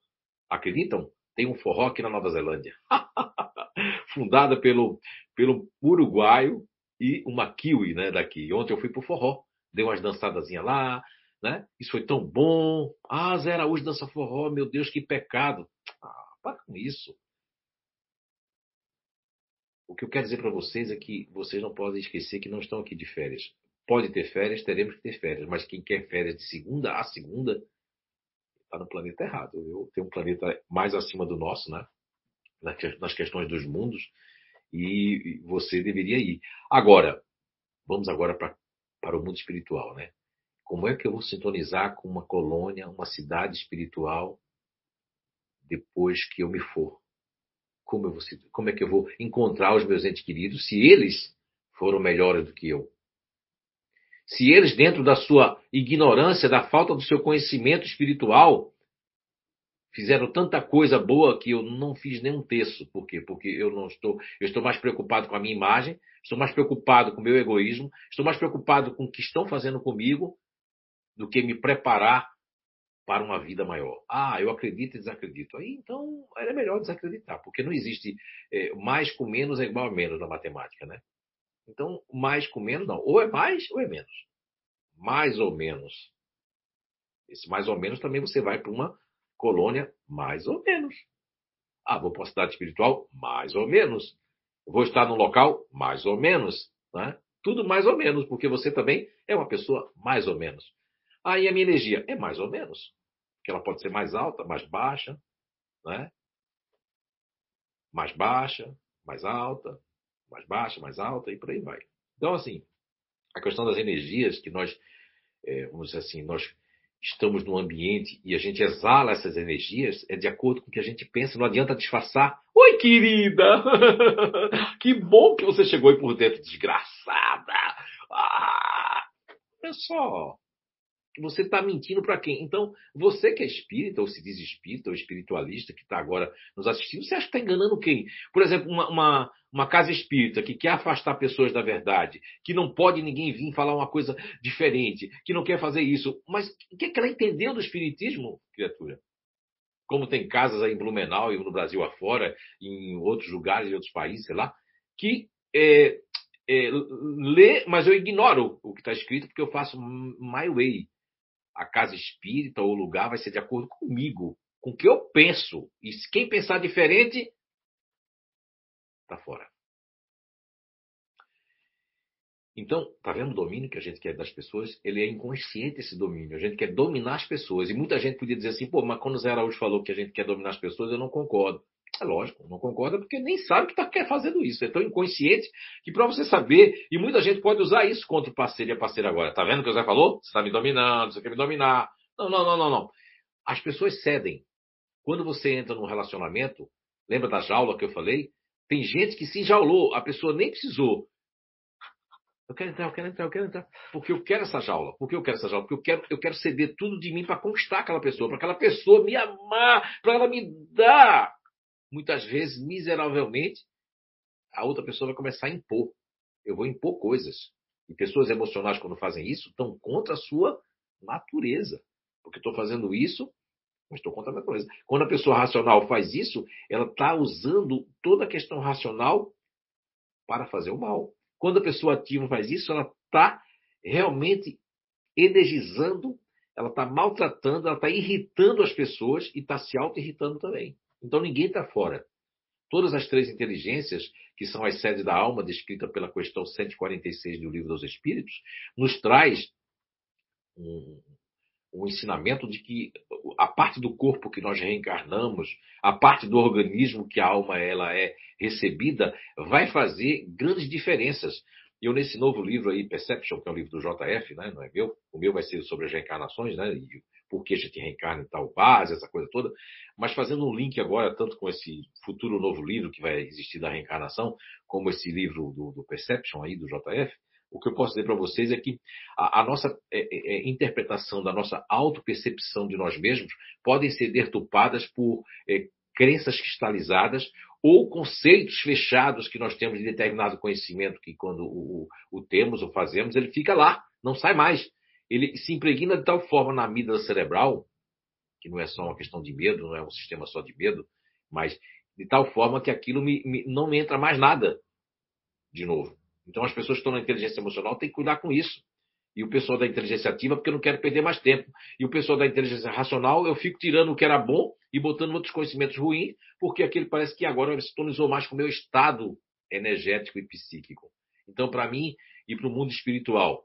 Acreditam? Tem um forró aqui na Nova Zelândia. Fundada pelo, pelo uruguaio e uma kiwi né, daqui. Ontem eu fui para o forró. Dei umas dançadazinhas lá, né? Isso foi tão bom. Ah, Zé Araújo dança forró, meu Deus, que pecado. Ah, para com isso. O que eu quero dizer para vocês é que vocês não podem esquecer que não estão aqui de férias. Pode ter férias, teremos que ter férias, mas quem quer férias de segunda a segunda está no planeta errado. Eu tenho um planeta mais acima do nosso, né? Nas questões dos mundos, e você deveria ir. Agora, vamos agora para, para o mundo espiritual, né? Como é que eu vou sintonizar com uma colônia, uma cidade espiritual depois que eu me for? Como, vou, como é que eu vou encontrar os meus entes queridos se eles foram melhores do que eu? Se eles, dentro da sua ignorância, da falta do seu conhecimento espiritual, fizeram tanta coisa boa que eu não fiz nenhum terço. Por quê? Porque eu não estou, eu estou mais preocupado com a minha imagem, estou mais preocupado com o meu egoísmo, estou mais preocupado com o que estão fazendo comigo do que me preparar para uma vida maior. Ah, eu acredito e desacredito. Aí então era melhor desacreditar, porque não existe é, mais com menos é igual a menos na matemática, né? Então, mais com menos não. Ou é mais ou é menos. mais ou menos. Esse mais ou menos também você vai para uma colônia mais ou menos. Ah, vou para uma cidade espiritual mais ou menos. Vou estar num local mais ou menos. Né? Tudo mais ou menos, porque você também é uma pessoa mais ou menos. Aí a minha energia é mais ou menos. Que ela pode ser mais alta, mais baixa, né? Mais baixa, mais alta, mais baixa, mais alta e por aí vai. Então, assim, a questão das energias que nós, é, vamos dizer assim, nós estamos no ambiente e a gente exala essas energias é de acordo com o que a gente pensa, não adianta disfarçar. Oi, querida! que bom que você chegou aí por dentro, desgraçada! Ah, só, você está mentindo para quem? Então, você que é espírita, ou se diz espírita, ou espiritualista, que está agora nos assistindo, você acha que está enganando quem? Por exemplo, uma, uma, uma, casa espírita que quer afastar pessoas da verdade, que não pode ninguém vir falar uma coisa diferente, que não quer fazer isso. Mas o que, é que ela entendeu do espiritismo, criatura? Como tem casas aí em Blumenau e no Brasil afora, em outros lugares, em outros países, sei lá, que é, é, lê, mas eu ignoro o que está escrito porque eu faço my way a casa espírita ou o lugar vai ser de acordo comigo, com o que eu penso. E quem pensar diferente, está fora. Então, tá vendo o domínio que a gente quer das pessoas? Ele é inconsciente esse domínio. A gente quer dominar as pessoas. E muita gente podia dizer assim, pô, mas quando o Zé Araújo falou que a gente quer dominar as pessoas, eu não concordo. É lógico, não concorda porque nem sabe que está fazendo isso. É tão inconsciente que para você saber, e muita gente pode usar isso contra o parceiro e a parceira agora. Tá vendo o que o Zé falou? Você está me dominando, você quer me dominar. Não, não, não, não, não. As pessoas cedem. Quando você entra num relacionamento, lembra da jaula que eu falei? Tem gente que se enjaulou, a pessoa nem precisou. Eu quero entrar, eu quero entrar, eu quero entrar. Porque eu quero essa jaula. Porque eu quero essa jaula. Porque eu quero, eu quero ceder tudo de mim para conquistar aquela pessoa, para aquela pessoa me amar, para ela me dar muitas vezes, miseravelmente, a outra pessoa vai começar a impor. Eu vou impor coisas. E pessoas emocionais, quando fazem isso, estão contra a sua natureza. Porque estou fazendo isso, mas estou contra a natureza. Quando a pessoa racional faz isso, ela está usando toda a questão racional para fazer o mal. Quando a pessoa ativa faz isso, ela está realmente energizando, ela está maltratando, ela está irritando as pessoas e está se auto-irritando também. Então ninguém está fora. Todas as três inteligências, que são as sedes da alma, descrita pela questão 146 do Livro dos Espíritos, nos traz um, um ensinamento de que a parte do corpo que nós reencarnamos, a parte do organismo que a alma ela é recebida, vai fazer grandes diferenças. Eu, nesse novo livro aí, Perception, que é um livro do JF, né, não é meu, o meu vai ser sobre as reencarnações, né, e por que a gente reencarna em tal base, essa coisa toda, mas fazendo um link agora, tanto com esse futuro novo livro que vai existir da reencarnação, como esse livro do, do Perception aí, do JF, o que eu posso dizer para vocês é que a, a nossa é, é, é, interpretação da nossa autopercepção de nós mesmos podem ser deturpadas por é, crenças cristalizadas ou conceitos fechados que nós temos de determinado conhecimento que quando o, o temos ou fazemos, ele fica lá, não sai mais ele se impregna de tal forma na amígdala cerebral, que não é só uma questão de medo, não é um sistema só de medo, mas de tal forma que aquilo me, me, não me entra mais nada de novo. Então as pessoas que estão na inteligência emocional têm que cuidar com isso. E o pessoal da inteligência ativa, porque eu não quero perder mais tempo. E o pessoal da inteligência racional, eu fico tirando o que era bom e botando outros conhecimentos ruins, porque aquele parece que agora se tonizou mais com o meu estado energético e psíquico. Então, para mim, ir para o mundo espiritual,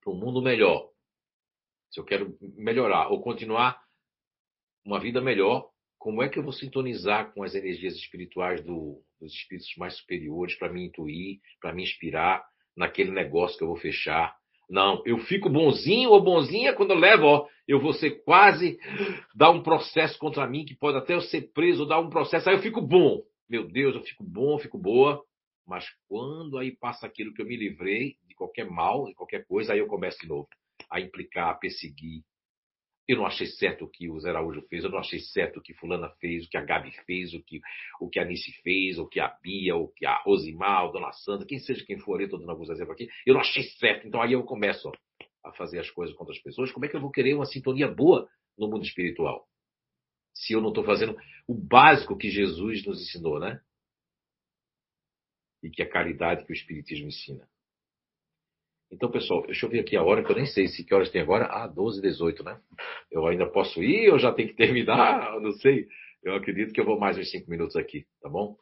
para um mundo melhor, se eu quero melhorar ou continuar uma vida melhor, como é que eu vou sintonizar com as energias espirituais do, dos espíritos mais superiores para me intuir, para me inspirar naquele negócio que eu vou fechar? Não, eu fico bonzinho ou bonzinha quando eu levo, ó, eu vou ser quase dar um processo contra mim que pode até eu ser preso dar um processo, aí eu fico bom. Meu Deus, eu fico bom, eu fico boa. Mas quando aí passa aquilo que eu me livrei de qualquer mal, de qualquer coisa, aí eu começo de novo a implicar, a perseguir. Eu não achei certo o que o Zé Araújo fez, eu não achei certo o que fulana fez, o que a Gabi fez, o que, o que a Nice fez, o que a Bia, o que a Rosimar, a Dona Sandra, quem seja quem for, eu estou dando alguns exemplos aqui, eu não achei certo. Então aí eu começo ó, a fazer as coisas contra as pessoas. Como é que eu vou querer uma sintonia boa no mundo espiritual? Se eu não estou fazendo o básico que Jesus nos ensinou, né? E que é a caridade que o Espiritismo ensina. Então, pessoal, deixa eu ver aqui a hora, que eu nem sei se que horas tem agora. Ah, 12 18 né? Eu ainda posso ir ou já tenho que terminar? Eu não sei. Eu acredito que eu vou mais uns 5 minutos aqui, tá bom?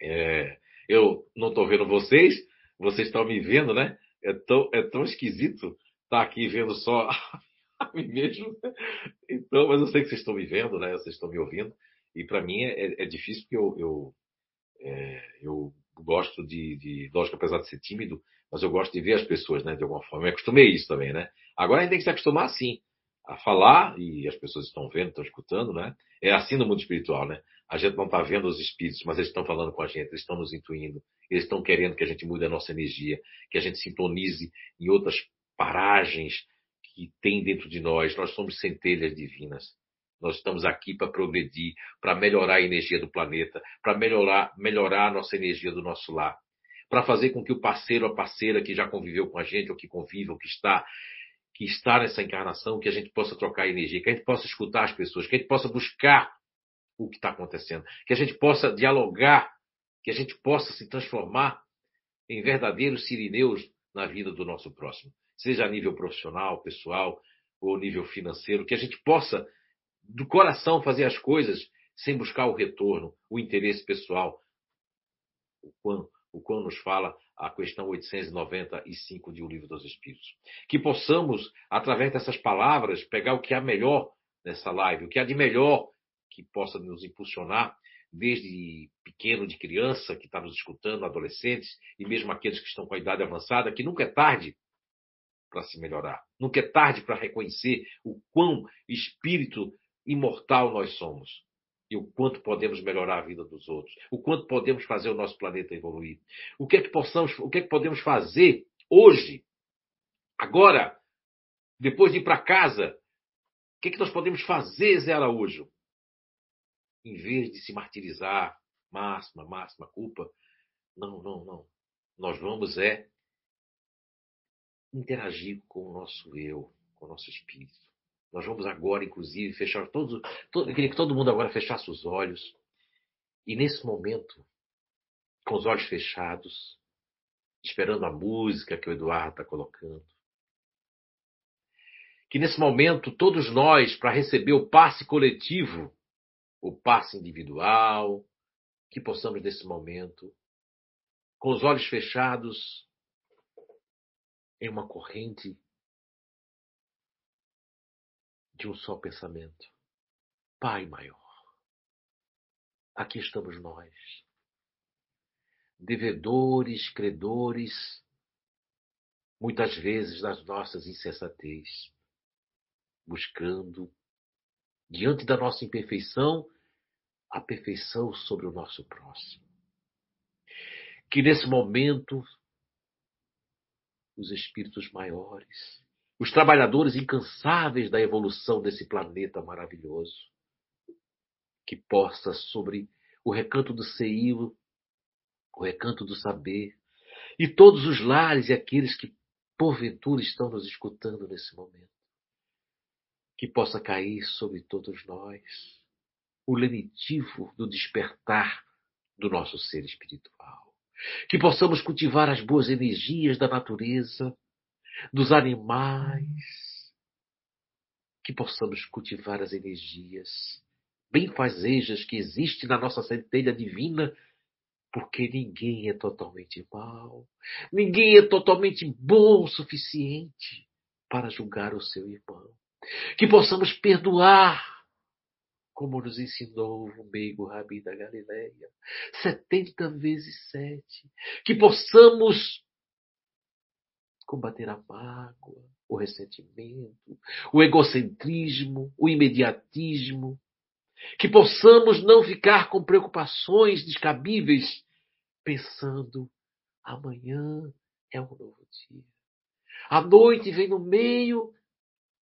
É, eu não estou vendo vocês, vocês estão me vendo, né? É tão, é tão esquisito estar tá aqui vendo só a mim mesmo. Então, mas eu sei que vocês estão me vendo, né? Vocês estão me ouvindo. E para mim é, é, difícil porque eu, eu, é, eu gosto de, de, lógico, apesar de ser tímido, mas eu gosto de ver as pessoas, né? De alguma forma. Eu acostumei isso também, né? Agora a gente tem que se acostumar sim a falar e as pessoas estão vendo, estão escutando, né? É assim no mundo espiritual, né? A gente não está vendo os espíritos, mas eles estão falando com a gente, eles estão nos intuindo, eles estão querendo que a gente mude a nossa energia, que a gente sintonize em outras paragens que tem dentro de nós. Nós somos centelhas divinas. Nós estamos aqui para progredir, para melhorar a energia do planeta, para melhorar, melhorar a nossa energia do nosso lar, para fazer com que o parceiro, a parceira que já conviveu com a gente, ou que convive, ou que está, que está nessa encarnação, que a gente possa trocar energia, que a gente possa escutar as pessoas, que a gente possa buscar o que está acontecendo, que a gente possa dialogar, que a gente possa se transformar em verdadeiros sirineus na vida do nosso próximo, seja a nível profissional, pessoal ou nível financeiro, que a gente possa do coração fazer as coisas sem buscar o retorno, o interesse pessoal. O quão, o quão nos fala a questão 895 de O Livro dos Espíritos. Que possamos, através dessas palavras, pegar o que há melhor nessa live, o que há de melhor que possa nos impulsionar, desde pequeno, de criança, que está nos escutando, adolescentes, e mesmo aqueles que estão com a idade avançada, que nunca é tarde para se melhorar. Nunca é tarde para reconhecer o quão espírito imortal nós somos. E o quanto podemos melhorar a vida dos outros. O quanto podemos fazer o nosso planeta evoluir. O que é que possamos, o que é que podemos fazer hoje, agora, depois de ir para casa? O que é que nós podemos fazer, Zé Araújo? Em vez de se martirizar, máxima, máxima culpa. Não, não, não. Nós vamos é interagir com o nosso eu, com o nosso espírito. Nós vamos agora, inclusive, fechar todos. Todo, eu queria que todo mundo agora fechasse os olhos. E nesse momento, com os olhos fechados, esperando a música que o Eduardo está colocando. Que nesse momento, todos nós, para receber o passe coletivo, o passe individual, que possamos nesse momento, com os olhos fechados, em uma corrente de um só pensamento. Pai maior, aqui estamos nós, devedores, credores, muitas vezes das nossas insensatez, buscando, diante da nossa imperfeição, a perfeição sobre o nosso próximo. Que nesse momento, os espíritos maiores, os trabalhadores incansáveis da evolução desse planeta maravilhoso, que possa sobre o recanto do seio, o recanto do saber, e todos os lares e aqueles que porventura estão nos escutando nesse momento, que possa cair sobre todos nós o lenitivo do despertar do nosso ser espiritual, que possamos cultivar as boas energias da natureza dos animais, que possamos cultivar as energias benfazejas que existem na nossa centelha divina, porque ninguém é totalmente mal, ninguém é totalmente bom o suficiente para julgar o seu irmão. Que possamos perdoar como nos ensinou o meigo Rabi da Galileia, setenta vezes sete, que possamos combater a mágoa, o ressentimento, o egocentrismo, o imediatismo, que possamos não ficar com preocupações descabíveis, pensando amanhã é um novo dia. A noite vem no meio,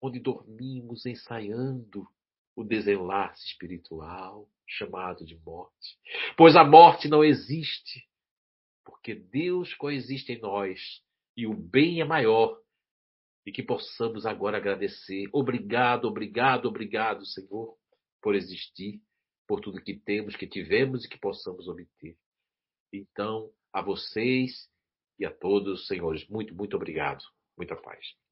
onde dormimos ensaiando o desenlace espiritual chamado de morte. Pois a morte não existe, porque Deus coexiste em nós e o bem é maior. E que possamos agora agradecer. Obrigado, obrigado, obrigado, Senhor, por existir, por tudo que temos, que tivemos e que possamos obter. Então, a vocês e a todos, senhores, muito, muito obrigado. Muita paz.